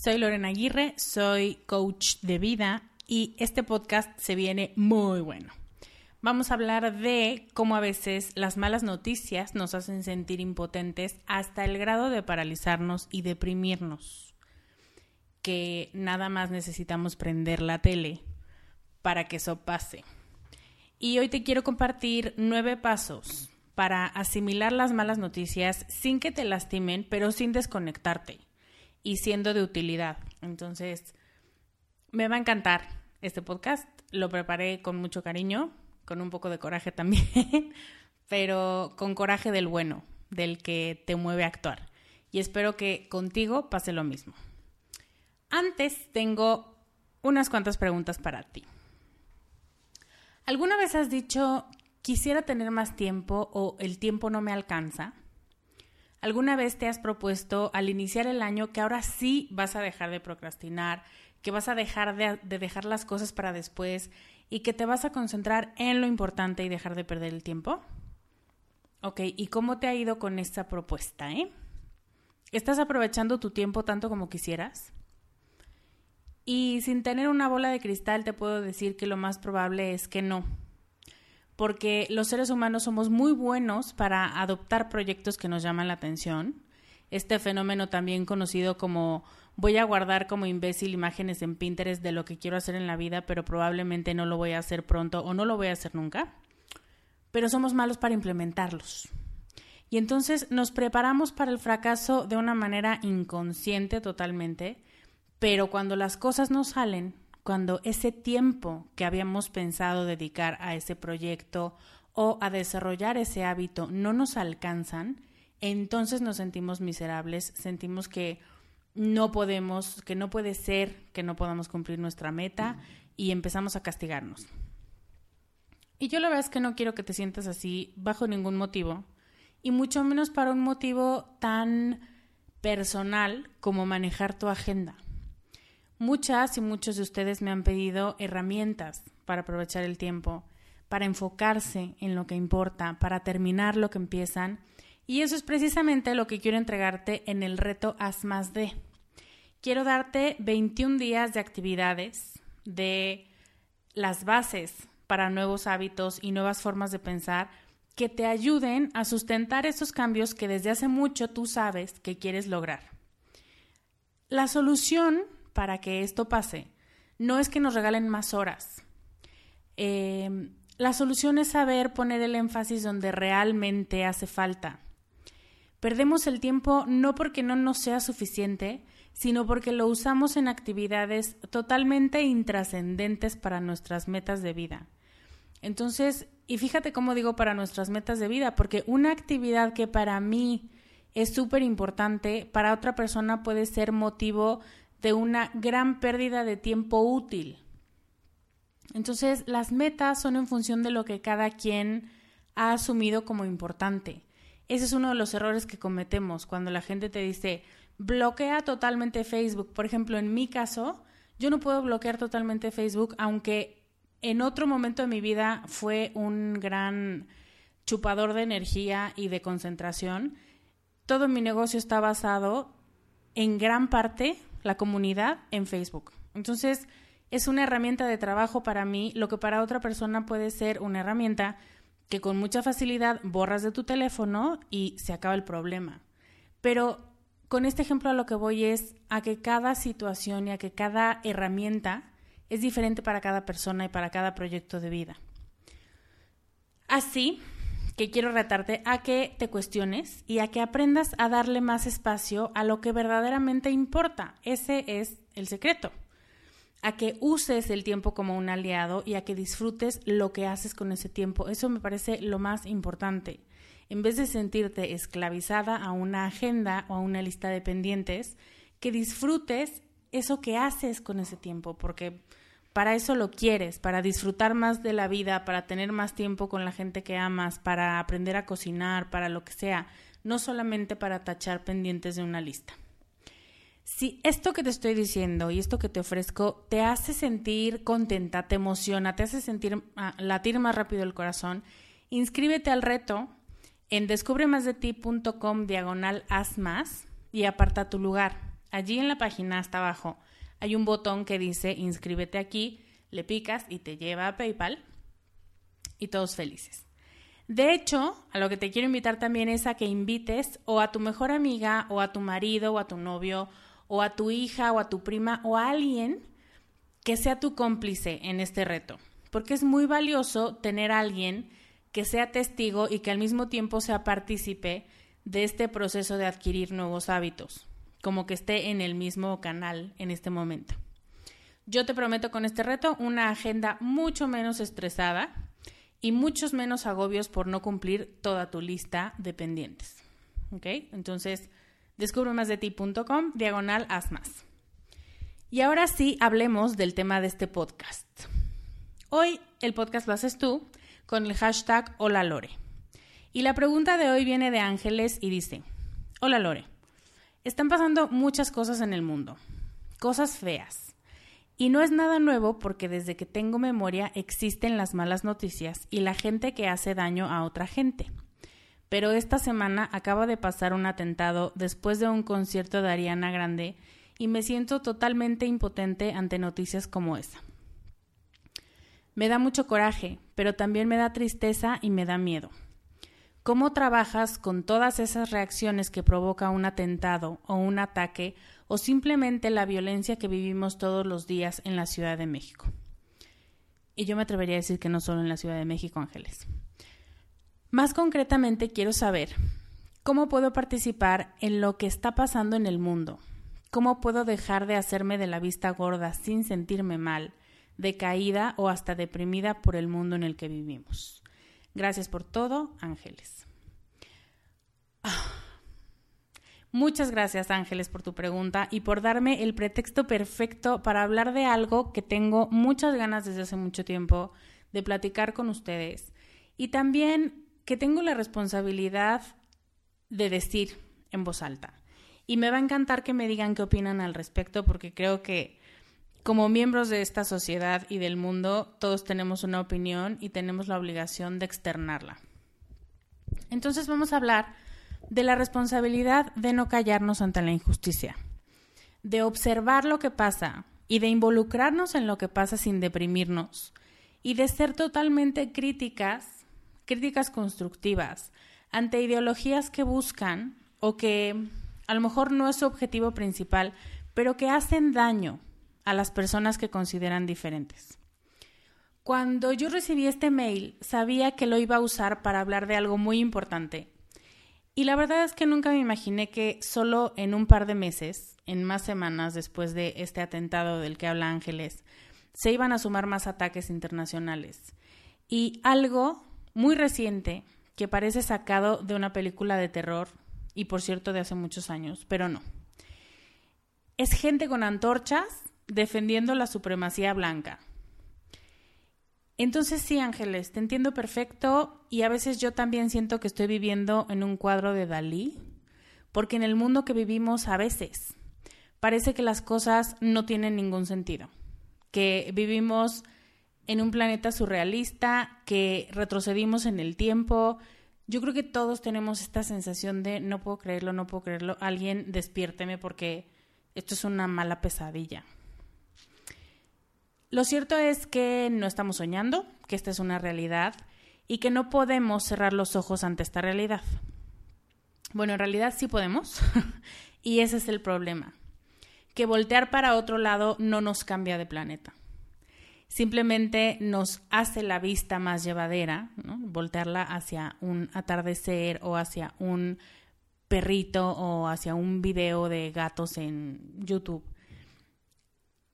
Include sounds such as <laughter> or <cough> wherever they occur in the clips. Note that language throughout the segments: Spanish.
Soy Lorena Aguirre, soy coach de vida y este podcast se viene muy bueno. Vamos a hablar de cómo a veces las malas noticias nos hacen sentir impotentes hasta el grado de paralizarnos y deprimirnos. Que nada más necesitamos prender la tele para que eso pase. Y hoy te quiero compartir nueve pasos para asimilar las malas noticias sin que te lastimen, pero sin desconectarte y siendo de utilidad. Entonces, me va a encantar este podcast. Lo preparé con mucho cariño, con un poco de coraje también, <laughs> pero con coraje del bueno, del que te mueve a actuar. Y espero que contigo pase lo mismo. Antes tengo unas cuantas preguntas para ti. ¿Alguna vez has dicho, quisiera tener más tiempo o el tiempo no me alcanza? ¿Alguna vez te has propuesto al iniciar el año que ahora sí vas a dejar de procrastinar, que vas a dejar de, dejar las cosas para después y que te vas a concentrar en lo importante y dejar de perder el tiempo? Ok, ¿y cómo te ha ido con esta propuesta, eh? ¿Estás aprovechando tu tiempo tanto como quisieras? Y sin tener una bola de cristal te puedo decir que lo más probable es que no porque los seres humanos somos muy buenos para adoptar proyectos que nos llaman la atención. Este fenómeno también conocido como voy a guardar como imbécil imágenes en Pinterest de lo que quiero hacer en la vida, pero probablemente no lo voy a hacer pronto o no lo voy a hacer nunca. Pero somos malos para implementarlos. Y entonces nos preparamos para el fracaso de una manera inconsciente totalmente, pero cuando las cosas no salen, cuando ese tiempo que habíamos pensado dedicar a ese proyecto o a desarrollar ese hábito no nos alcanzan, entonces nos sentimos miserables, sentimos que no podemos, que no puede ser que no podamos cumplir nuestra meta y empezamos a castigarnos. Y yo la verdad es que no quiero que te sientas así bajo ningún motivo, y mucho menos para un motivo tan personal como manejar tu agenda. Muchas y muchos de ustedes me han pedido herramientas para aprovechar el tiempo, para enfocarse en lo que importa, para terminar lo que empiezan, y eso es precisamente lo que quiero entregarte en el reto Haz más de. Quiero darte 21 días de actividades, de las bases para nuevos hábitos y nuevas formas de pensar que te ayuden a sustentar esos cambios que desde hace mucho tú sabes que quieres lograr. La solución para que esto pase no es que nos regalen más horas. Em, la solución es saber poner el énfasis donde realmente hace falta. Perdemos el tiempo no porque no nos sea suficiente, sino porque lo usamos en actividades totalmente intrascendentes para nuestras metas de vida. Entonces, y fíjate cómo digo para nuestras metas de vida, porque una actividad que para mí es súper importante, para otra persona puede ser motivo de una gran pérdida de tiempo útil. Entonces, las metas son en función de lo que cada quien ha asumido como importante. Ese es uno de los errores que cometemos cuando la gente te dice, bloquea totalmente Facebook. Por ejemplo, en mi caso, yo no puedo bloquear totalmente Facebook, aunque en otro momento de mi vida fue un gran chupador de energía y de concentración. Todo mi negocio está basado en gran parte la comunidad en Facebook. Entonces, es una herramienta de trabajo para mí, lo que para otra persona puede ser una herramienta que con mucha facilidad borras de tu teléfono y se acaba el problema. Pero con este ejemplo a lo que voy es a que cada situación y a que cada herramienta es diferente para cada persona y para cada proyecto de vida. Así que quiero retarte a que te cuestiones y a que aprendas a darle más espacio a lo que verdaderamente importa. Ese es el secreto. A que uses el tiempo como un aliado y a que disfrutes lo que haces con ese tiempo. Eso me parece lo más importante. En vez de sentirte esclavizada a una agenda o a una lista de pendientes, que disfrutes eso que haces con ese tiempo, porque para eso lo quieres, para disfrutar más de la vida, para tener más tiempo con la gente que amas, para aprender a cocinar, para lo que sea, no solamente para tachar pendientes de una lista. Si esto que te estoy diciendo y esto que te ofrezco te hace sentir contenta, te emociona, te hace sentir ah, latir más rápido el corazón, inscríbete al reto en descubremasdeti.com diagonal haz más y aparta tu lugar. Allí en la página hasta abajo hay un botón que dice inscríbete aquí, le picas y te lleva a PayPal y todos felices. De hecho, a lo que te quiero invitar también es a que invites o a tu mejor amiga o a tu marido o a tu novio o a tu hija o a tu prima o a alguien que sea tu cómplice en este reto, porque es muy valioso tener a alguien que sea testigo y que al mismo tiempo sea partícipe de este proceso de adquirir nuevos hábitos como que esté en el mismo canal en este momento. Yo te prometo con este reto una agenda mucho menos estresada y muchos menos agobios por no cumplir toda tu lista de pendientes. ¿Ok? Entonces, descubre más de ti.com, diagonal, haz más. Y ahora sí, hablemos del tema de este podcast. Hoy el podcast lo haces tú con el hashtag Hola Lore. Y la pregunta de hoy viene de Ángeles y dice, Hola Lore. Están pasando muchas cosas en el mundo, cosas feas. Y no es nada nuevo porque desde que tengo memoria existen las malas noticias y la gente que hace daño a otra gente. Pero esta semana acaba de pasar un atentado después de un concierto de Ariana Grande y me siento totalmente impotente ante noticias como esa. Me da mucho coraje, pero también me da tristeza y me da miedo. ¿Cómo trabajas con todas esas reacciones que provoca un atentado o un ataque o simplemente la violencia que vivimos todos los días en la Ciudad de México? Y yo me atrevería a decir que no solo en la Ciudad de México, Ángeles. Más concretamente, quiero saber cómo puedo participar en lo que está pasando en el mundo, cómo puedo dejar de hacerme de la vista gorda sin sentirme mal, decaída o hasta deprimida por el mundo en el que vivimos. Gracias por todo, Ángeles. Ah. Muchas gracias, Ángeles, por tu pregunta y por darme el pretexto perfecto para hablar de algo que tengo muchas ganas desde hace mucho tiempo de platicar con ustedes y también que tengo la responsabilidad de decir en voz alta. Y me va a encantar que me digan qué opinan al respecto porque creo que como miembros de esta sociedad y del mundo, todos tenemos una opinión y tenemos la obligación de externarla. Entonces vamos a hablar de la responsabilidad de no callarnos ante la injusticia, de observar lo que pasa y de involucrarnos en lo que pasa sin deprimirnos y de ser totalmente críticas, críticas constructivas, ante ideologías que buscan o que a lo mejor no es su objetivo principal, pero que hacen daño a las personas que consideran diferentes. Cuando yo recibí este mail, sabía que lo iba a usar para hablar de algo muy importante. Y la verdad es que nunca me imaginé que solo en un par de meses, en más semanas después de este atentado del que habla Ángeles, se iban a sumar más ataques internacionales. Y algo muy reciente que parece sacado de una película de terror, y por cierto de hace muchos años, pero no. Es gente con antorchas defendiendo la supremacía blanca. Entonces sí, Ángeles, te entiendo perfecto y a veces yo también siento que estoy viviendo en un cuadro de Dalí, porque en el mundo que vivimos a veces parece que las cosas no tienen ningún sentido, que vivimos en un planeta surrealista, que retrocedimos en el tiempo. Yo creo que todos tenemos esta sensación de no puedo creerlo, no puedo creerlo, alguien despiérteme porque esto es una mala pesadilla. Lo cierto es que no estamos soñando, que esta es una realidad y que no podemos cerrar los ojos ante esta realidad. Bueno, en realidad sí podemos <laughs> y ese es el problema, que voltear para otro lado no nos cambia de planeta. Simplemente nos hace la vista más llevadera, voltearla hacia un atardecer o hacia un perrito o hacia un video de gatos en YouTube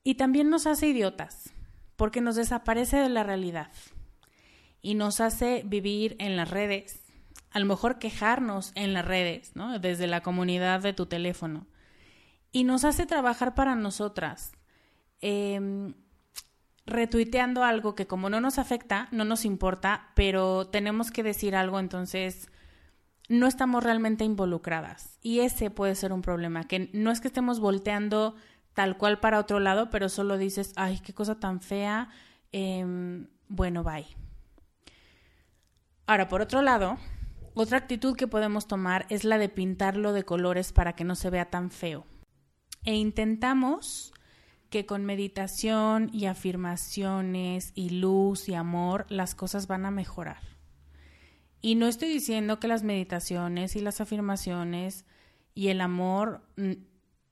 y también nos hace idiotas, porque nos desaparece de la realidad y nos hace vivir en las redes, a lo mejor quejarnos en las redes, ¿no? Desde la comunidad de tu teléfono. Y nos hace trabajar para nosotras, em, retuiteando algo que como no nos afecta, no nos importa, pero tenemos que decir algo, entonces no estamos realmente involucradas. Y ese puede ser un problema, que no es que estemos volteando tal cual para otro lado, pero solo dices, ay, qué cosa tan fea, em, bueno, bye. Ahora, por otro lado, otra actitud que podemos tomar es la de pintarlo de colores para que no se vea tan feo. E intentamos que con meditación y afirmaciones y luz y amor las cosas van a mejorar. Y no estoy diciendo que las meditaciones y las afirmaciones y el amor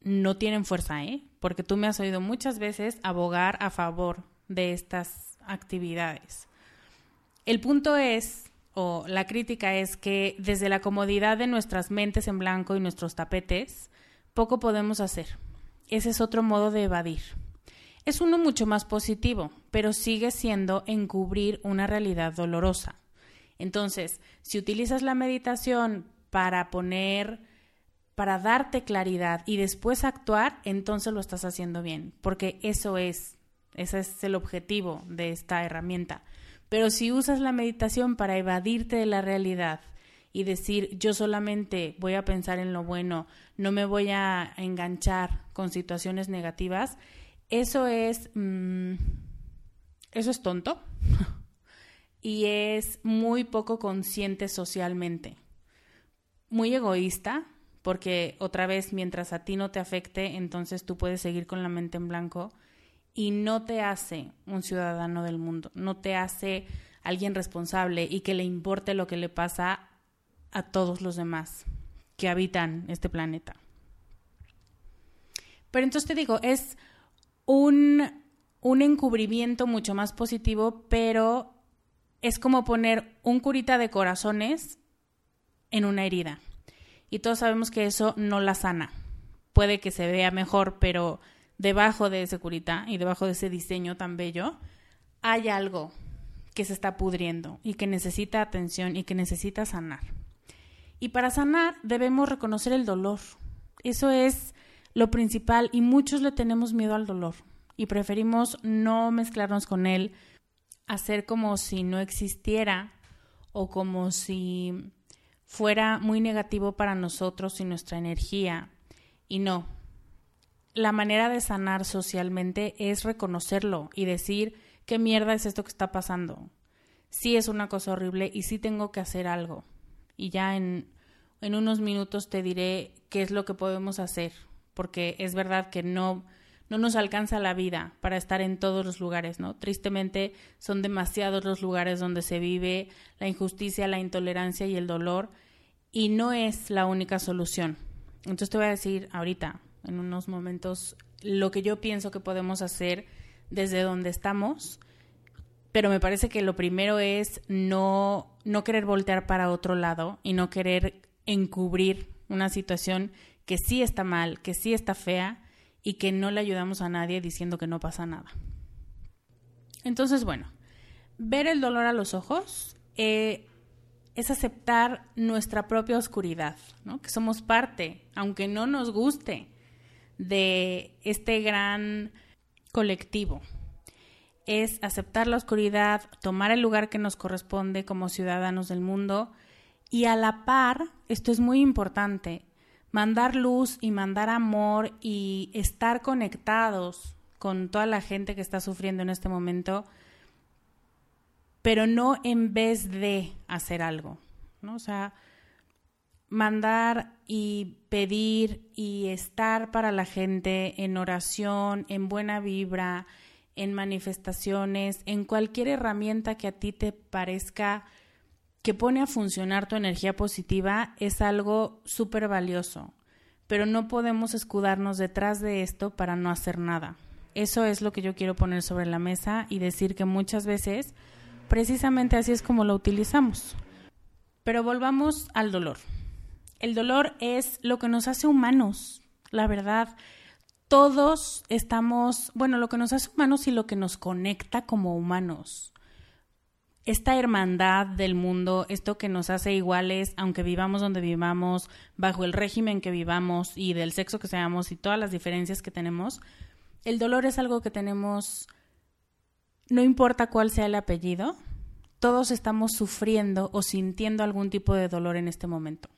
no tienen fuerza, ¿eh? Porque tú me has oído muchas veces abogar a favor de estas actividades. El punto es, o la crítica es que desde la comodidad de nuestras mentes en blanco y nuestros tapetes, poco podemos hacer. Ese es otro modo de evadir. Es uno mucho más positivo, pero sigue siendo encubrir una realidad dolorosa. Entonces, si utilizas la meditación para poner para darte claridad y después actuar, entonces lo estás haciendo bien, porque eso es, ese es el objetivo de esta herramienta. Pero si usas la meditación para evadirte de la realidad y decir yo solamente voy a pensar en lo bueno, no me voy a enganchar con situaciones negativas, eso es, mm, eso es tonto <laughs> y es muy poco consciente socialmente, muy egoísta porque otra vez, mientras a ti no te afecte, entonces tú puedes seguir con la mente en blanco y no te hace un ciudadano del mundo, no te hace alguien responsable y que le importe lo que le pasa a todos los demás que habitan este planeta. Pero entonces te digo, es un, un encubrimiento mucho más positivo, pero es como poner un curita de corazones en una herida y todos sabemos que eso no la sana. Puede que se vea mejor, pero debajo de ese curita y debajo de ese diseño tan bello hay algo que se está pudriendo y que necesita atención y que necesita sanar. Y para sanar debemos reconocer el dolor. Eso es lo principal y muchos le tenemos miedo al dolor y preferimos no mezclarnos con él hacer como si no existiera o como si fuera muy negativo para nosotros y nuestra energía. Y no. La manera de sanar socialmente es reconocerlo y decir qué mierda es esto que está pasando. Sí es una cosa horrible y sí tengo que hacer algo. Y ya en, en unos minutos te diré qué es lo que podemos hacer, porque es verdad que no no nos alcanza la vida para estar en todos los lugares, ¿no? Tristemente son demasiados los lugares donde se vive la injusticia, la intolerancia y el dolor y no es la única solución. Entonces te voy a decir ahorita, en unos momentos, lo que yo pienso que podemos hacer desde donde estamos, pero me parece que lo primero es no, no querer voltear para otro lado y no querer encubrir una situación que sí está mal, que sí está fea y que no le ayudamos a nadie diciendo que no pasa nada. Entonces, bueno, ver el dolor a los ojos eh, es aceptar nuestra propia oscuridad, ¿no? que somos parte, aunque no nos guste, de este gran colectivo. Es aceptar la oscuridad, tomar el lugar que nos corresponde como ciudadanos del mundo y a la par, esto es muy importante, mandar luz y mandar amor y estar conectados con toda la gente que está sufriendo en este momento, pero no en vez de hacer algo, ¿no? O sea, mandar y pedir y estar para la gente en oración, en buena vibra, en manifestaciones, en cualquier herramienta que a ti te parezca que pone a funcionar tu energía positiva es algo súper valioso, pero no podemos escudarnos detrás de esto para no hacer nada. Eso es lo que yo quiero poner sobre la mesa y decir que muchas veces precisamente así es como lo utilizamos. Pero volvamos al dolor. El dolor es lo que nos hace humanos, la verdad. Todos estamos, bueno, lo que nos hace humanos y lo que nos conecta como humanos esta hermandad del mundo, esto que nos hace iguales, aunque vivamos donde vivamos, bajo el régimen que vivamos y del sexo que seamos y todas las diferencias que tenemos, el dolor es algo que tenemos, no importa cuál sea el apellido, todos estamos sufriendo o sintiendo algún tipo de dolor en este momento.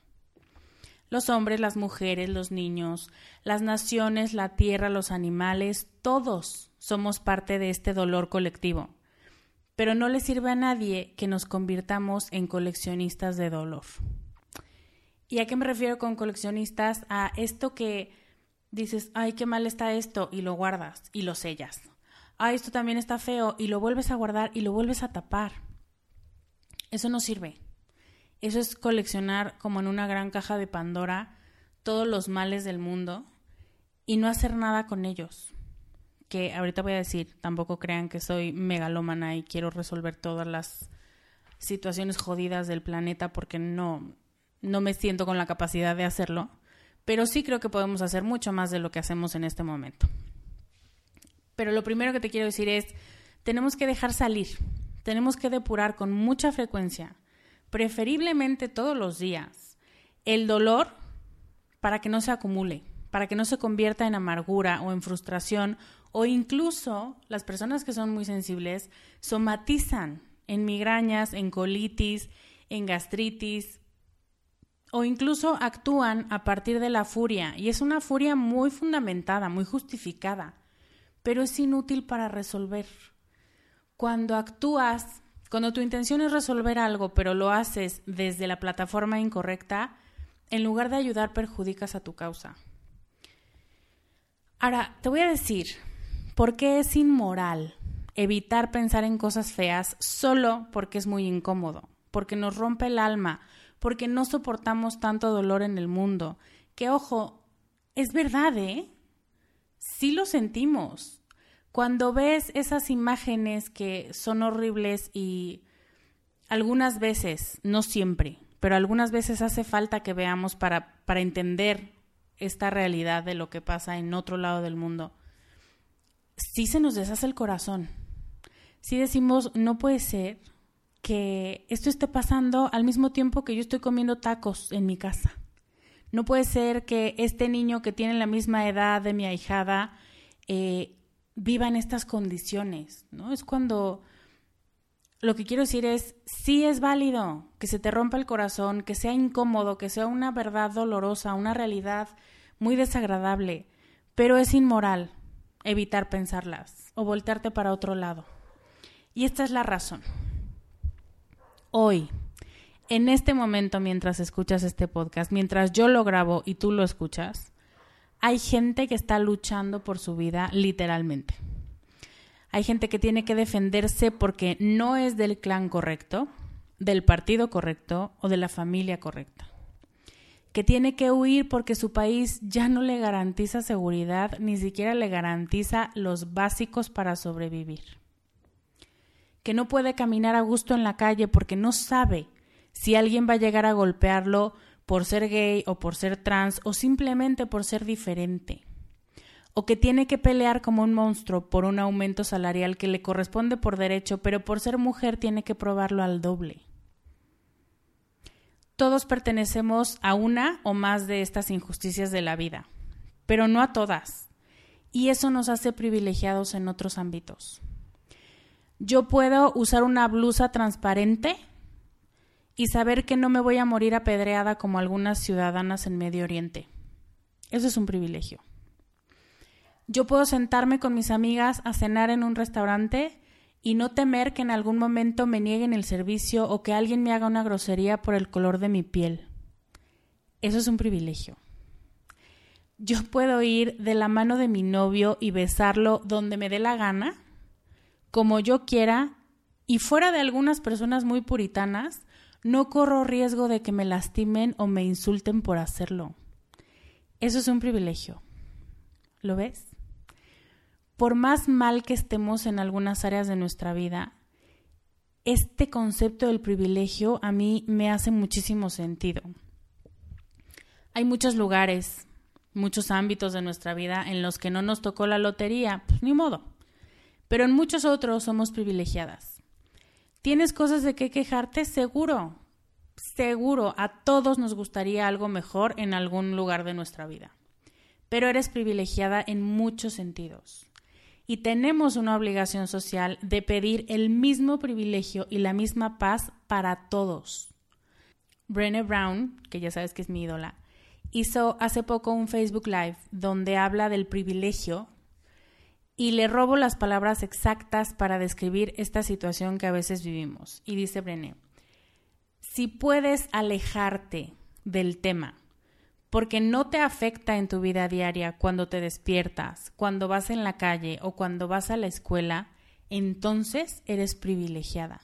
Los hombres, las mujeres, los niños, las naciones, la tierra, los animales, todos somos parte de este dolor colectivo pero no le sirve a nadie que nos convirtamos en coleccionistas de dolor. ¿Y a qué me refiero con coleccionistas? A esto que dices, ay, qué mal está esto, y lo guardas y lo sellas. Ay, esto también está feo, y lo vuelves a guardar y lo vuelves a tapar. Eso no sirve. Eso es coleccionar como en una gran caja de Pandora todos los males del mundo y no hacer nada con ellos que ahorita voy a decir, tampoco crean que soy megalómana y quiero resolver todas las situaciones jodidas del planeta porque no, no me siento con la capacidad de hacerlo, pero sí creo que podemos hacer mucho más de lo que hacemos en este momento. Pero lo primero que te quiero decir es, tenemos que dejar salir, tenemos que depurar con mucha frecuencia, preferiblemente todos los días, el dolor para que no se acumule, para que no se convierta en amargura o en frustración o incluso las personas que son muy sensibles somatizan en migrañas, en colitis, en gastritis, o incluso actúan a partir de la furia, y es una furia muy fundamentada, muy justificada, pero es inútil para resolver. Cuando actúas, cuando tu intención es resolver algo, pero lo haces desde la plataforma incorrecta, en lugar de ayudar perjudicas a tu causa. Ahora, te voy a decir, ¿Por qué es inmoral evitar pensar en cosas feas solo porque es muy incómodo? Porque nos rompe el alma, porque no soportamos tanto dolor en el mundo. Que ojo, es verdad, ¿eh? Sí lo sentimos. Cuando ves esas imágenes que son horribles y algunas veces, no siempre, pero algunas veces hace falta que veamos para, para entender esta realidad de lo que pasa en otro lado del mundo sí se nos deshace el corazón. Sí decimos, no puede ser que esto esté pasando al mismo tiempo que yo estoy comiendo tacos en mi casa. No puede ser que este niño que tiene la misma edad de mi ahijada eh, viva en estas condiciones, ¿no? Es cuando lo que quiero decir es, sí es válido que se te rompa el corazón, que sea incómodo, que sea una verdad dolorosa, una realidad muy desagradable, pero es inmoral evitar pensarlas o voltearte para otro lado. Y esta es la razón. Hoy, en este momento mientras escuchas este podcast, mientras yo lo grabo y tú lo escuchas, hay gente que está luchando por su vida literalmente. Hay gente que tiene que defenderse porque no es del clan correcto, del partido correcto o de la familia correcta. Que tiene que huir porque su país ya no le garantiza seguridad, ni siquiera le garantiza los básicos para sobrevivir. Que no puede caminar a gusto en la calle porque no sabe si alguien va a llegar a golpearlo por ser gay o por ser trans o simplemente por ser diferente o que tiene que pelear como un monstruo por un aumento salarial que le corresponde por derecho, pero por ser mujer tiene que probarlo al doble. Todos pertenecemos a una o más de estas injusticias de la vida, pero no a todas, y eso nos hace privilegiados en otros ámbitos. Yo puedo usar una blusa transparente y saber que no me voy a morir apedreada como algunas ciudadanas en Medio Oriente. Eso es un privilegio. Yo puedo sentarme con mis amigas a cenar en un restaurante y no temer que en algún momento me nieguen el servicio o que alguien me haga una grosería por el color de mi piel. Eso es un privilegio. Yo puedo ir de la mano de mi novio y besarlo donde me dé la gana, como yo quiera, y fuera de algunas personas muy puritanas, no corro riesgo de que me lastimen o me insulten por hacerlo. Eso es un privilegio. ¿Lo ves? Por más mal que estemos en algunas áreas de nuestra vida, este concepto del privilegio a mí me hace muchísimo sentido. Hay muchos lugares, muchos ámbitos de nuestra vida en los que no nos tocó la lotería, pues ni modo. Pero en muchos otros somos privilegiadas. ¿Tienes cosas de qué quejarte? Seguro, seguro, a todos nos gustaría algo mejor en algún lugar de nuestra vida. Pero eres privilegiada en muchos sentidos y tenemos una obligación social de pedir el mismo privilegio y la misma paz para todos. Brené Brown, que ya sabes que es mi ídola, hizo hace poco un Facebook Live donde habla del privilegio y le robo las palabras exactas para describir esta situación que a veces vivimos. Y dice Brené, si puedes alejarte del tema porque no te afecta en tu vida diaria cuando te despiertas, cuando vas en la calle o cuando vas a la escuela, entonces eres privilegiada.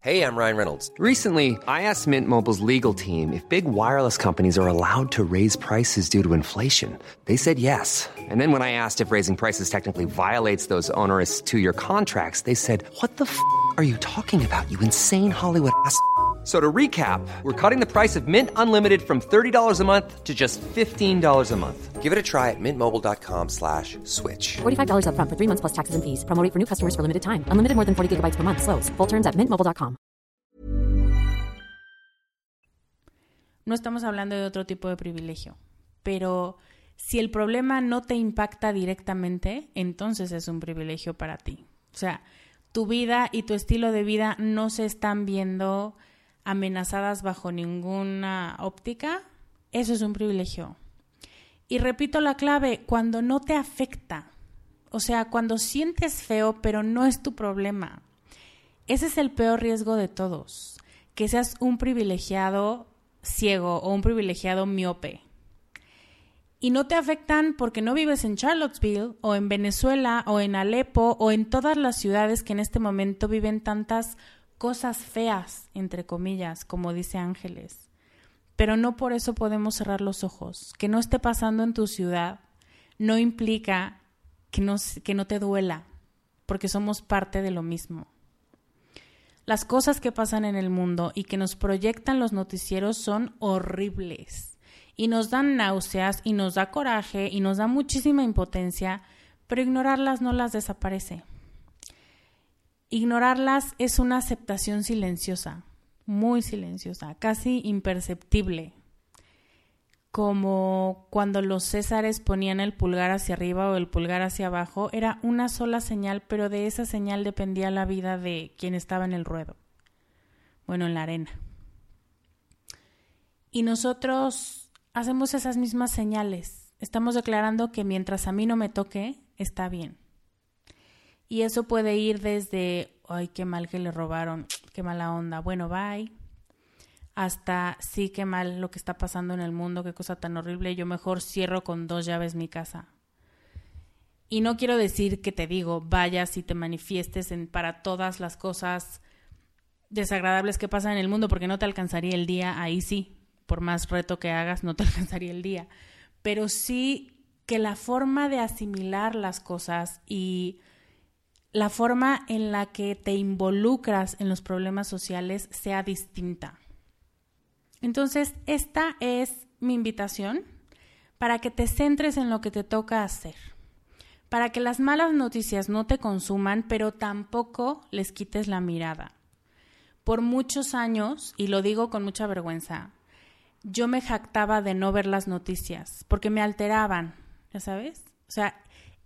Hey, I'm Ryan Reynolds. Recently, I asked Mint Mobile's legal team if big wireless companies are allowed to raise prices due to inflation. They said yes. And then when I asked if raising prices technically violates those onerous two-year contracts, they said, "What the f*** are you talking about? You insane Hollywood ass." So to recap, we're cutting the price of Mint Unlimited from $30 a month to just $15 a month. Give it a try at mintmobile.com slash switch. $45 up front for three months plus taxes and fees. Promo for new customers for limited time. Unlimited more than 40 gigabytes per month. Slows. Full terms at mintmobile.com. No estamos hablando de otro tipo de privilegio, pero si el problema no te impacta directamente, entonces es un privilegio para ti. O sea, tu vida y tu estilo de vida no se están viendo amenazadas bajo ninguna óptica, eso es un privilegio. Y repito la clave, cuando no te afecta, o sea, cuando sientes feo, pero no es tu problema. Ese es el peor riesgo de todos, que seas un privilegiado ciego o un privilegiado miope. Y no te afectan porque no vives en Charlottesville o en Venezuela o en Alepo o en todas las ciudades que en este momento viven tantas cosas feas, entre comillas, como dice Ángeles. Pero no por eso podemos cerrar los ojos. Que no esté pasando en tu ciudad no implica que no, que no te duela, porque somos parte de lo mismo. Las cosas que pasan en el mundo y que nos proyectan los noticieros son horribles y nos dan náuseas y nos da coraje y nos da muchísima impotencia, pero ignorarlas no las desaparece. Ignorarlas es una aceptación silenciosa, muy silenciosa, casi imperceptible. como cuando los césares ponían el pulgar hacia arriba o el pulgar hacia abajo, era una sola señal, pero de esa señal dependía la vida de quien estaba en el ruedo, bueno, en la arena. Y nosotros hacemos esas mismas señales. Estamos declarando que mientras a mí no me toque, está bien. Y eso puede ir desde, ay, qué mal que le robaron, qué mala onda, bueno, bye, hasta, sí, qué mal lo que está pasando en el mundo, qué cosa tan horrible, yo mejor cierro con dos llaves mi casa. Y no quiero decir que te digo, vayas y te manifiestes en, para todas las cosas desagradables que pasan en el mundo, porque no te alcanzaría el día, ahí sí, por más reto que hagas, no te <laughs> alcanzaría el día. Pero sí que la forma de asimilar las cosas y la forma en la que te involucras en los problemas sociales sea distinta. Entonces, esta es mi invitación para que te centres en lo que te toca hacer, para que las malas noticias no te consuman, pero tampoco les quites la mirada. Por muchos años, y lo digo con mucha vergüenza, yo me jactaba de no ver las noticias, porque me alteraban, ¿ya sabes? O sea,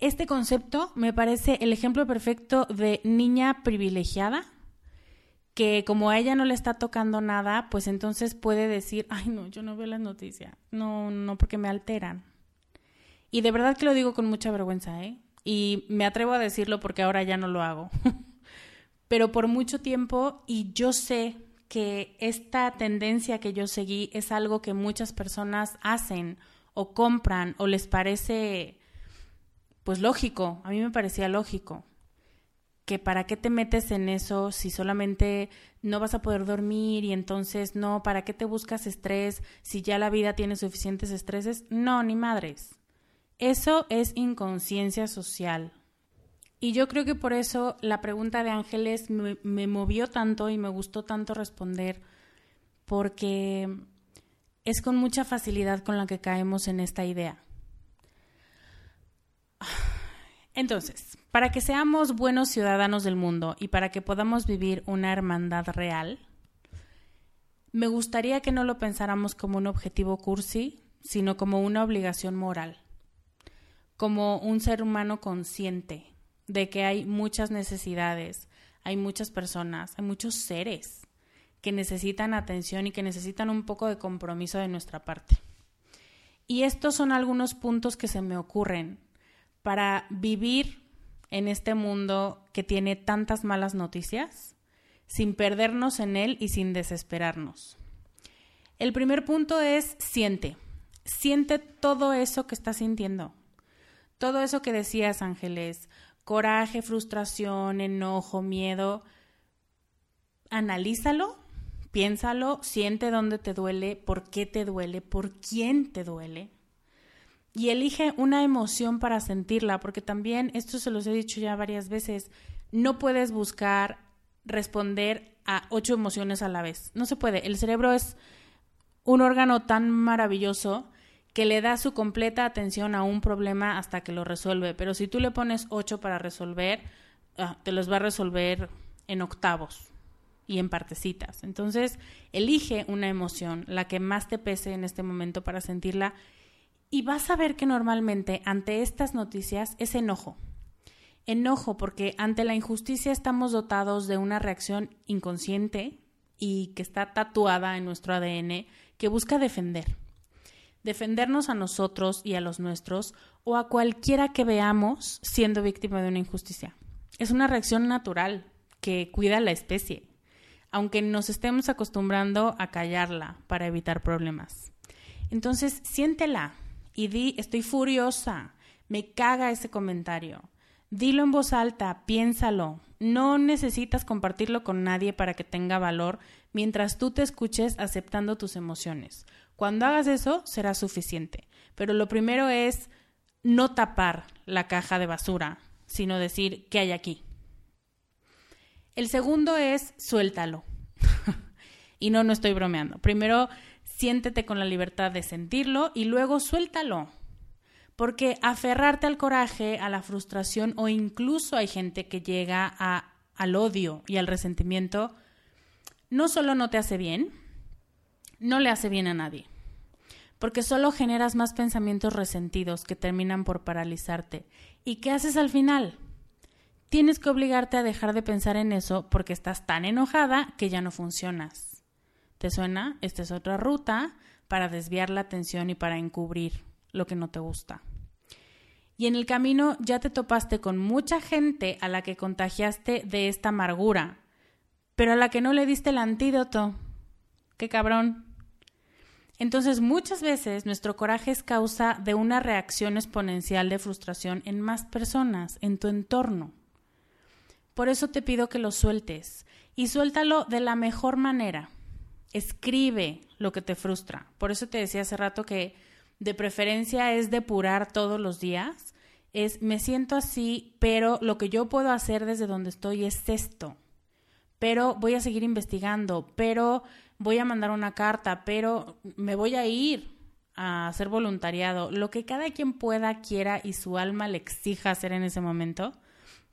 este concepto me parece el ejemplo perfecto de niña privilegiada que como a ella no le está tocando nada, pues entonces puede decir, ay no, yo no veo las noticias, no, no, porque me alteran. Y de verdad que lo digo con mucha vergüenza, ¿eh? Y me atrevo a decirlo porque ahora ya no lo hago. <laughs> Pero por mucho tiempo, y yo sé que esta tendencia que yo seguí es algo que muchas personas hacen o compran o les parece pues lógico, a mí me parecía lógico, que para qué te metes en eso si solamente no vas a poder dormir y entonces no, ¿para qué te buscas estrés si ya la vida tiene suficientes estreses? No, ni madres. Eso es inconsciencia social. Y yo creo que por eso la pregunta de Ángeles me, me movió tanto y me gustó tanto responder, porque es con mucha facilidad con la que caemos en esta idea. Entonces, para que seamos buenos ciudadanos del mundo y para que podamos vivir una hermandad real, me gustaría que no lo pensáramos como un objetivo cursi, sino como una obligación moral, como un ser humano consciente de que hay muchas necesidades, hay muchas personas, hay muchos seres que necesitan atención y que necesitan un poco de compromiso de nuestra parte. Y estos son algunos puntos que se me ocurren para vivir en este mundo que tiene tantas malas noticias, sin perdernos en él y sin desesperarnos. El primer punto es siente. Siente todo eso que estás sintiendo. Todo eso que decías, Ángeles, coraje, frustración, enojo, miedo. Analízalo, piénsalo, siente dónde te duele, por qué te duele, por quién te duele y elige una emoción para sentirla, porque también, esto se los he dicho ya varias veces, no puedes buscar responder a ocho emociones a la vez. No se puede. El cerebro es un órgano tan maravilloso que le da su completa atención a un problema hasta que lo resuelve. Pero si tú le pones ocho para resolver, ah, te los va a resolver en octavos y en partecitas. Entonces, elige una emoción, la que más te pese en este momento para sentirla y vas a ver que normalmente ante estas noticias es enojo. Enojo porque ante la injusticia estamos dotados de una reacción inconsciente y que está tatuada en nuestro ADN que busca defender. Defendernos a nosotros y a los nuestros o a cualquiera que veamos siendo víctima de una injusticia. Es una reacción natural que cuida a la especie, aunque nos estemos acostumbrando a callarla para evitar problemas. Entonces, siéntela, y di, estoy furiosa, me caga ese comentario. Dilo en voz alta, piénsalo. No necesitas compartirlo con nadie para que tenga valor mientras tú te escuches aceptando tus emociones. Cuando hagas eso, será suficiente. Pero lo primero es no tapar la caja de basura, sino decir qué hay aquí. El segundo es suéltalo. <laughs> y no, no estoy bromeando. Primero siéntete con la libertad de sentirlo y luego suéltalo. Porque aferrarte al coraje, a la frustración o incluso hay gente que llega al odio y al resentimiento, no solo no te hace bien, no le hace bien a nadie. porque solo generas más pensamientos resentidos que terminan por paralizarte. ¿Y qué haces al final? Tienes que obligarte a dejar de pensar en eso porque estás tan enojada que ya no funcionas. ¿Te suena? Esta es otra ruta para desviar la atención y para encubrir lo que no te gusta. Y en el camino ya te topaste con mucha gente a la que contagiaste de esta amargura, pero a la que no le diste el antídoto. ¡Qué cabrón! Entonces muchas veces nuestro coraje es causa de una reacción exponencial de frustración en más personas, en tu entorno. Por eso te pido que lo sueltes y suéltalo de la mejor manera. Escribe lo que te frustra. Por eso te decía hace rato que de preferencia es depurar todos los días. Es me siento así, pero lo que yo puedo hacer desde donde estoy es esto. Pero voy a seguir investigando, pero voy a mandar una carta, pero me voy a ir a hacer voluntariado, lo que cada quien pueda, quiera y su alma le exija hacer en ese momento,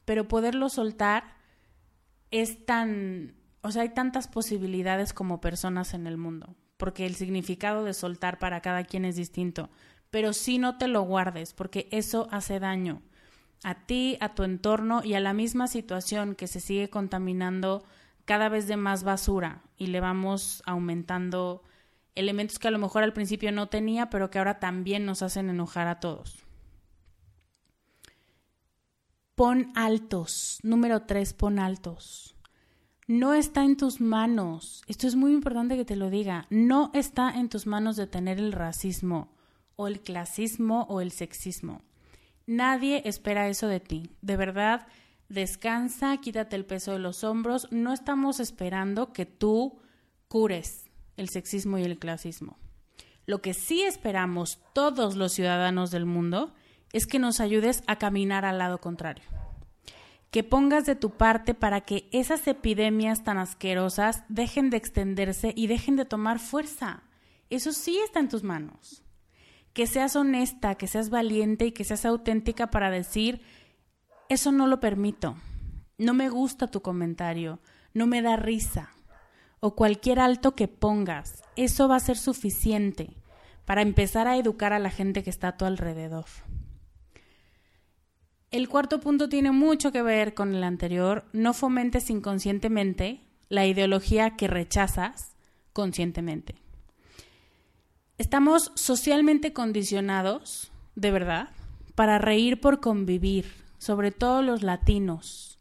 pero poderlo soltar es tan, o sea, hay tantas posibilidades como personas en el mundo, porque el significado de soltar para cada quien es distinto, pero sí no te lo guardes, porque eso hace daño a ti, a tu entorno y a la misma situación que se sigue contaminando cada vez de más basura y le vamos aumentando elementos que a lo mejor al principio no tenía, pero que ahora también nos hacen enojar a todos. Pon altos. Número tres, pon altos. No está en tus manos. Esto es muy importante que te lo diga. No está en tus manos detener el racismo o el clasismo o el sexismo. Nadie espera eso de ti. De verdad, descansa, quítate el peso de los hombros. No estamos esperando que tú cures el sexismo y el clasismo. Lo que sí esperamos todos los ciudadanos del mundo es que nos ayudes a caminar al lado contrario. Que pongas de tu parte para que esas epidemias tan asquerosas dejen de extenderse y dejen de tomar fuerza. Eso sí está en tus manos. Que seas honesta, que seas valiente y que seas auténtica para decir eso no lo permito. No me gusta tu comentario. No me da risa. O cualquier alto que pongas. Eso va a ser suficiente para empezar a educar a la gente que está a tu alrededor. El cuarto punto tiene mucho que ver con el anterior. No fomentes inconscientemente la ideología que rechazas conscientemente. Estamos socialmente condicionados, de verdad, para reír por convivir, sobre todo los latinos.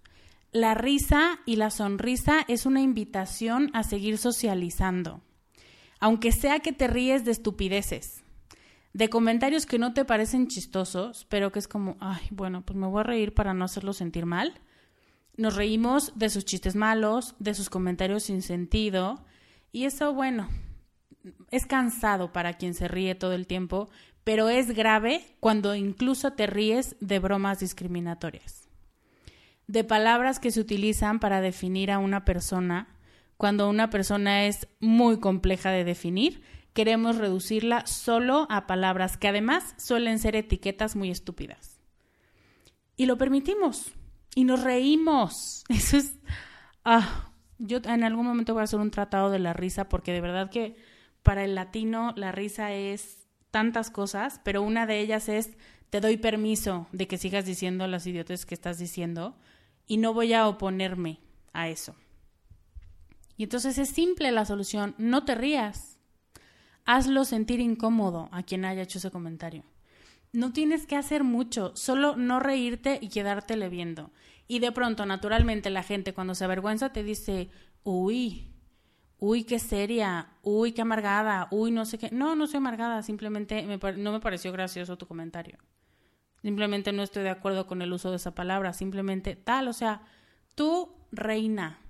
La risa y la sonrisa es una invitación a seguir socializando, aunque sea que te ríes de estupideces, de comentarios que no te parecen chistosos, pero que es como, ay, bueno, pues me voy a reír para no hacerlo sentir mal. Nos reímos de sus chistes malos, de sus comentarios sin sentido, y eso, bueno, es cansado para quien se ríe todo el tiempo, pero es grave cuando incluso te ríes de bromas discriminatorias, de palabras que se utilizan para definir a una persona. Cuando una persona es muy compleja de definir, queremos reducirla solo a palabras que además suelen ser etiquetas muy estúpidas. Y lo permitimos y nos reímos. <laughs> Eso es... Ah, yo en algún momento voy a hacer un tratado de la risa porque de verdad que para el latino la risa es tantas cosas, pero una de ellas es te doy permiso de que sigas diciendo las idiotas que estás diciendo y no voy a oponerme a eso. Y entonces es simple la solución, no te rías. Hazlo sentir incómodo a quien haya hecho ese comentario. No tienes que hacer mucho, solo no reírte y quedártele viendo. Y de pronto, naturalmente, la gente cuando se avergüenza te dice, uy, uy, qué seria, uy, qué amargada, uy, no sé qué. No, no soy amargada, simplemente no me pareció gracioso tu comentario. Simplemente no estoy de acuerdo con el uso de esa palabra, simplemente tal, o sea, tú, reina,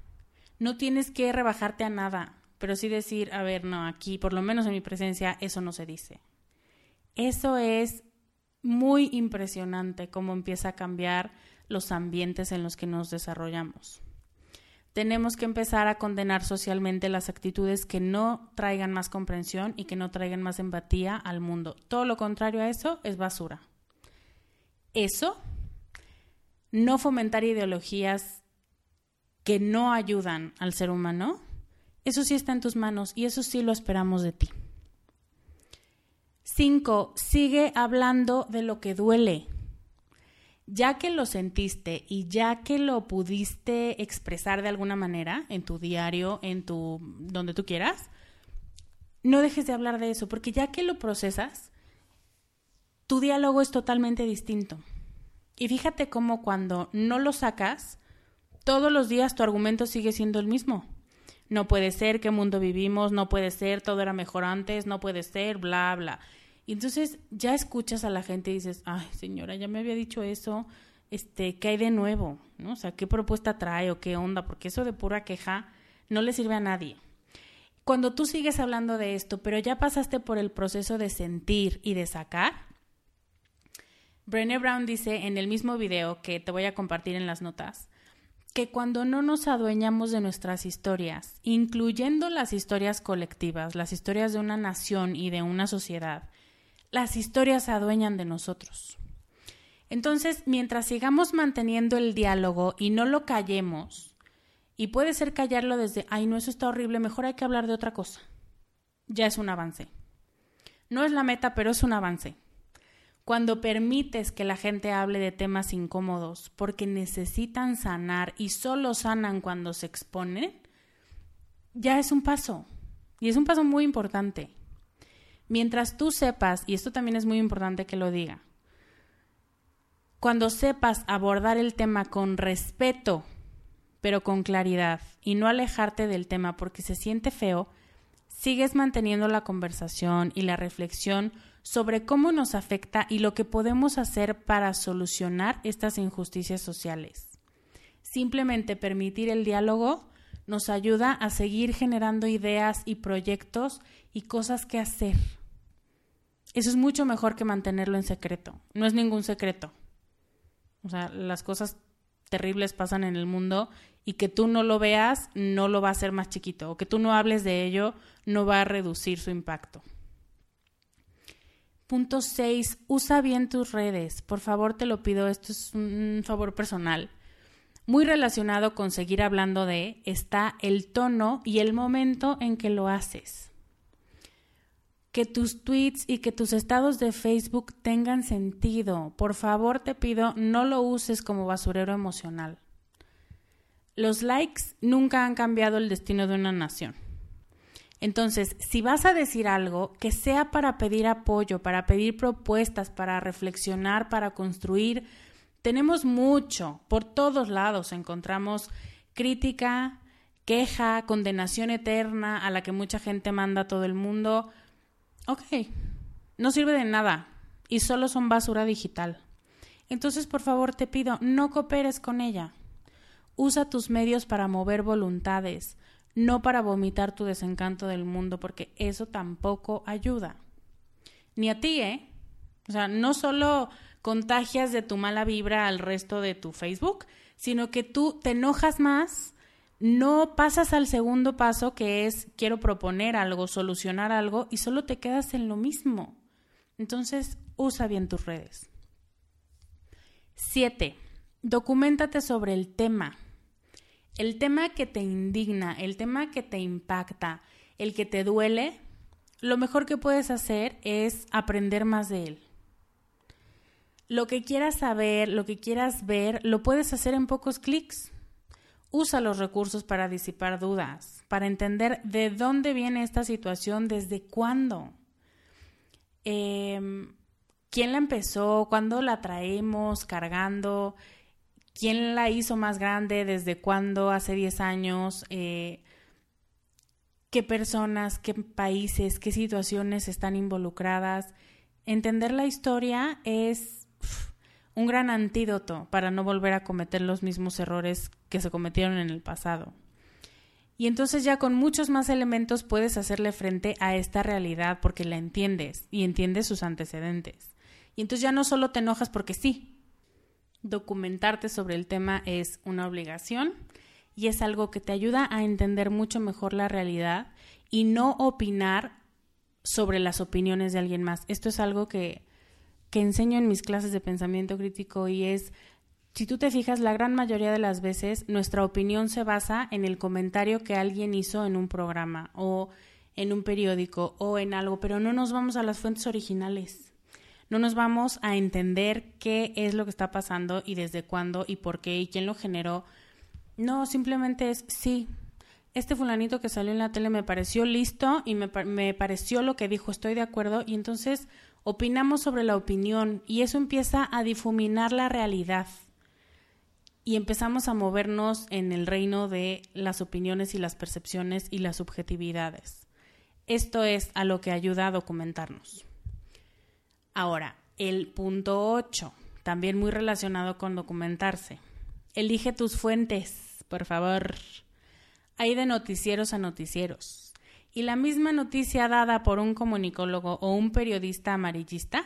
no tienes que rebajarte a nada, pero sí decir, a ver, no, aquí, por lo menos en mi presencia, eso no se dice. Eso es muy impresionante cómo empieza a cambiar los ambientes en los que nos desarrollamos tenemos que empezar a condenar socialmente las actitudes que no traigan más comprensión y que no traigan más empatía al mundo. Todo lo contrario a eso es basura. Eso, no fomentar ideologías que no ayudan al ser humano, eso sí está en tus manos y eso sí lo esperamos de ti. Cinco, sigue hablando de lo que duele. Ya que lo sentiste y ya que lo pudiste expresar de alguna manera en tu diario, en tu donde tú quieras, no dejes de hablar de eso, porque ya que lo procesas, tu diálogo es totalmente distinto. Y fíjate cómo cuando no lo sacas, todos los días tu argumento sigue siendo el mismo. No puede ser, qué mundo vivimos, no puede ser, todo era mejor antes, no puede ser, bla, bla. Y entonces ya escuchas a la gente y dices, ay señora, ya me había dicho eso, este, ¿qué hay de nuevo? ¿No? O sea, ¿qué propuesta trae o qué onda? Porque eso de pura queja no le sirve a nadie. Cuando tú sigues hablando de esto, pero ya pasaste por el proceso de sentir y de sacar, Brené Brown dice en el mismo video que te voy a compartir en las notas, que cuando no nos adueñamos de nuestras historias, incluyendo las historias colectivas, las historias de una nación y de una sociedad, las historias se adueñan de nosotros. Entonces, mientras sigamos manteniendo el diálogo y no lo callemos, y puede ser callarlo desde, ay, no, eso está horrible, mejor hay que hablar de otra cosa. Ya es un avance. No es la meta, pero es un avance. Cuando permites que la gente hable de temas incómodos porque necesitan sanar y solo sanan cuando se exponen, ya es un paso. Y es un paso muy importante. Mientras tú sepas, y esto también es muy importante que lo diga, cuando sepas abordar el tema con respeto, pero con claridad, y no alejarte del tema porque se siente feo, sigues manteniendo la conversación y la reflexión sobre cómo nos afecta y lo que podemos hacer para solucionar estas injusticias sociales. Simplemente permitir el diálogo nos ayuda a seguir generando ideas y proyectos y cosas que hacer. Eso es mucho mejor que mantenerlo en secreto. No es ningún secreto. O sea, las cosas terribles pasan en el mundo y que tú no lo veas no lo va a hacer más chiquito o que tú no hables de ello no va a reducir su impacto. Punto 6. Usa bien tus redes. Por favor, te lo pido. Esto es un favor personal. Muy relacionado con seguir hablando de está el tono y el momento en que lo haces. Que tus tweets y que tus estados de Facebook tengan sentido. Por favor, te pido, no lo uses como basurero emocional. Los likes nunca han cambiado el destino de una nación. Entonces, si vas a decir algo, que sea para pedir apoyo, para pedir propuestas, para reflexionar, para construir. Tenemos mucho, por todos lados encontramos crítica, queja, condenación eterna a la que mucha gente manda a todo el mundo. Ok, no sirve de nada y solo son basura digital. Entonces, por favor, te pido, no cooperes con ella. Usa tus medios para mover voluntades, no para vomitar tu desencanto del mundo, porque eso tampoco ayuda. Ni a ti, ¿eh? O sea, no solo contagias de tu mala vibra al resto de tu Facebook, sino que tú te enojas más, no pasas al segundo paso que es quiero proponer algo, solucionar algo y solo te quedas en lo mismo. Entonces, usa bien tus redes. Siete, Documentate sobre el tema el tema que te indigna, el tema que te impacta, el que te duele, lo mejor que puedes hacer es aprender más de él. Lo que quieras saber, lo que quieras ver, lo puedes hacer en pocos clics. Usa los recursos para disipar dudas, para entender de dónde viene esta situación, desde cuándo. Em, ¿Quién la empezó? ¿Cuándo la traemos cargando? Quién la hizo más grande, desde cuándo, hace 10 años, eh, qué personas, qué países, qué situaciones están involucradas. Entender la historia es un gran antídoto para no volver a cometer los mismos errores que se cometieron en el pasado. Y entonces ya con muchos más elementos puedes hacerle frente a esta realidad porque la entiendes y entiendes sus antecedentes. Y entonces ya no solo te enojas porque sí, Documentarte sobre el tema es una obligación y es algo que te ayuda a entender mucho mejor la realidad y no opinar sobre las opiniones de alguien más. Esto es algo que, que enseño en mis clases de pensamiento crítico y es, si tú te fijas, la gran mayoría de las veces nuestra opinión se basa en el comentario que alguien hizo en un programa o en un periódico o en algo, pero no nos vamos a las fuentes originales. No nos vamos a entender qué es lo que está pasando y desde cuándo y por qué y quién lo generó. No, simplemente es sí. Este fulanito que salió en la tele me pareció listo y me, me pareció lo que dijo, estoy de acuerdo, y entonces opinamos sobre la opinión y eso empieza a difuminar la realidad y empezamos a movernos en el reino de las opiniones y las percepciones y las subjetividades. Esto es a lo que ayuda a documentarnos. Ahora, el punto 8, también muy relacionado con documentarse. Elige tus fuentes, por favor. Hay de noticieros a noticieros. Y la misma noticia dada por un comunicólogo o un periodista amarillista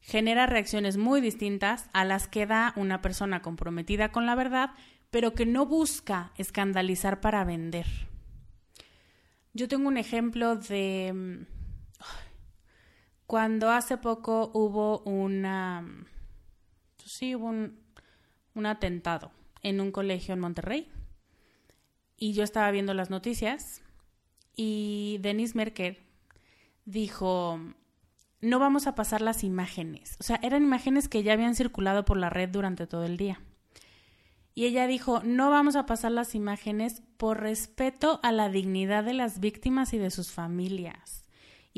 genera reacciones muy distintas a las que da una persona comprometida con la verdad, pero que no busca escandalizar para vender. Yo tengo un ejemplo de mm, cuando hace poco hubo una pues sí un, un atentado en un colegio en Monterrey y yo estaba viendo las noticias y Denis Merker dijo no vamos a pasar las imágenes. O sea, eran imágenes que ya habían circulado por la red durante todo el día. Y ella dijo, no vamos a pasar las imágenes por respeto a la dignidad de las víctimas y de sus familias.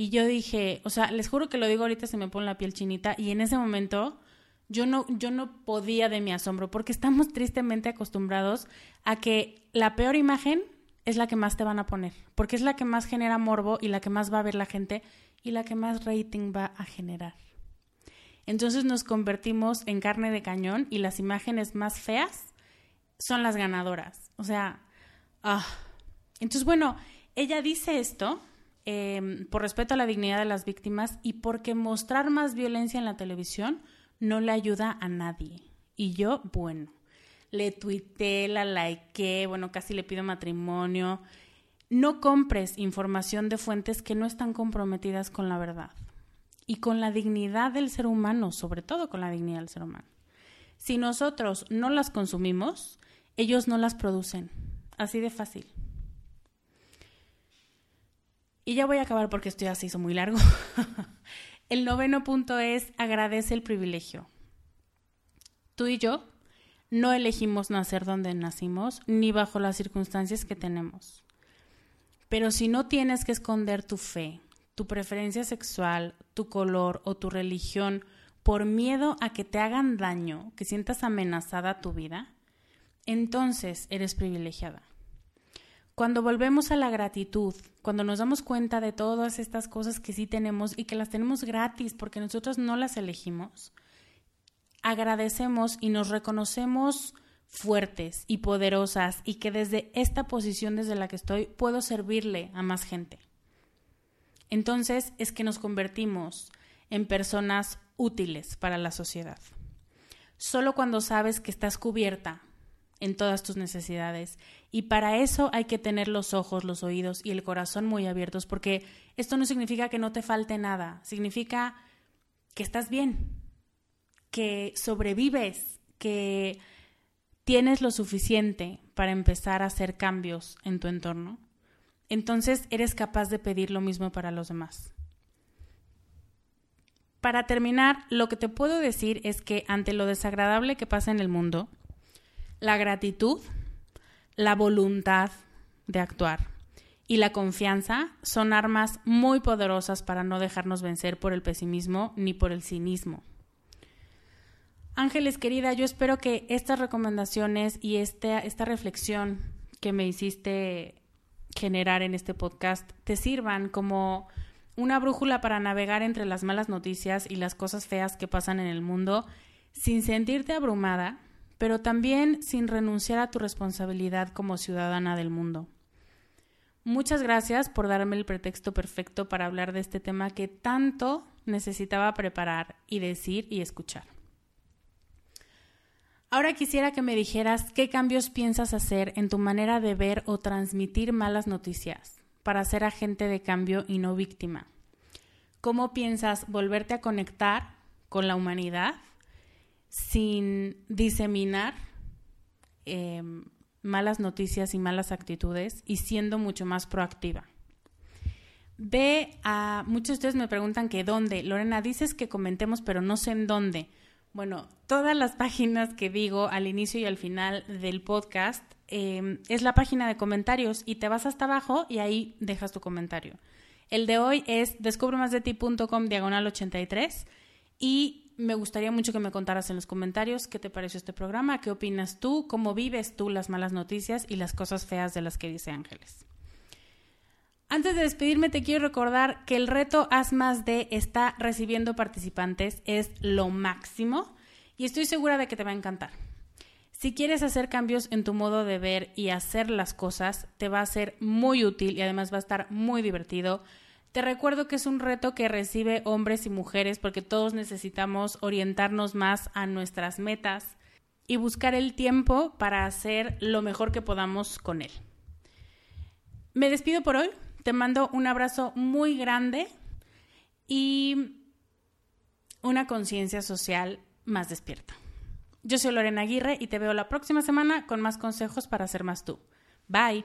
Y yo dije, o sea, les juro que lo digo ahorita, se me pone la piel chinita, y en ese momento yo no, yo no podía de mi asombro, porque estamos tristemente acostumbrados a que la peor imagen es la que más te van a poner, porque es la que más genera morbo y la que más va a ver la gente y la que más rating va a generar. Entonces nos convertimos en carne de cañón y las imágenes más feas son las ganadoras. O sea, ah. entonces bueno, ella dice esto em, por respeto a la dignidad de las víctimas y porque mostrar más violencia en la televisión no le ayuda a nadie. Y yo, bueno, le tuité, la likeé, bueno, casi le pido matrimonio. No compres información de fuentes que no están comprometidas con la verdad y con la dignidad del ser humano, sobre todo con la dignidad del ser humano. Si nosotros no las consumimos, ellos no las producen. Así de fácil. Y ya voy a acabar porque esto ya se hizo muy largo. <laughs> el noveno punto es agradece el privilegio. Tú y yo no elegimos nacer donde nacimos ni bajo las circunstancias que tenemos. Pero si no tienes que esconder tu fe, tu preferencia sexual, tu color o tu religión por miedo a que te hagan daño, que sientas amenazada tu vida, entonces eres privilegiada. Cuando volvemos a la gratitud, cuando nos damos cuenta de todas estas cosas que sí tenemos y que las tenemos gratis porque nosotros no las elegimos, agradecemos y nos reconocemos fuertes y poderosas y que desde esta posición desde la que estoy puedo servirle a más gente. Entonces es que nos convertimos en personas útiles para la sociedad. Solo cuando sabes que estás cubierta en todas tus necesidades. Y para eso hay que tener los ojos, los oídos y el corazón muy abiertos, porque esto no significa que no te falte nada, significa que estás bien, que sobrevives, que tienes lo suficiente para empezar a hacer cambios en tu entorno, entonces eres capaz de pedir lo mismo para los demás. Para terminar, lo que te puedo decir es que ante lo desagradable que pasa en el mundo, la gratitud, la voluntad de actuar y la confianza son armas muy poderosas para no dejarnos vencer por el pesimismo ni por el cinismo. Ángeles, querida, yo espero que estas recomendaciones y esta, esta reflexión que me hiciste generar en este podcast te sirvan como una brújula para navegar entre las malas noticias y las cosas feas que pasan en el mundo sin sentirte abrumada, pero también sin renunciar a tu responsabilidad como ciudadana del mundo. Muchas gracias por darme el pretexto perfecto para hablar de este tema que tanto necesitaba preparar y decir y escuchar. Ahora quisiera que me dijeras qué cambios piensas hacer en tu manera de ver o transmitir malas noticias para ser agente de cambio y no víctima. ¿Cómo piensas volverte a conectar con la humanidad sin diseminar em, malas noticias y malas actitudes y siendo mucho más proactiva? Ve a... Muchos de ustedes me preguntan que dónde. Lorena, dices que comentemos, pero no sé en dónde. Bueno, todas las <laughs> páginas que digo al inicio y al final del podcast eh, es la página de comentarios y te vas hasta abajo y ahí dejas tu comentario. El de hoy es descubremasdeti.com diagonal 83 y me gustaría mucho que me contaras en los comentarios qué te pareció este programa, qué opinas tú, cómo vives tú las malas noticias y las cosas feas de las que dice Ángeles. Antes de despedirme te quiero recordar que el reto Haz más de está recibiendo participantes es lo máximo y estoy segura de que te va a encantar. Si quieres hacer cambios en tu modo de ver y hacer las cosas, te va a ser muy útil y además va a estar muy divertido. Te recuerdo que es un reto que recibe hombres y mujeres porque todos necesitamos orientarnos más a nuestras metas y buscar el tiempo para hacer lo mejor que podamos con él. Me despido por hoy. Te mando un abrazo muy grande y una conciencia social más despierta. Yo soy Lorena Aguirre y te veo la próxima semana con más consejos para ser más tú. Bye.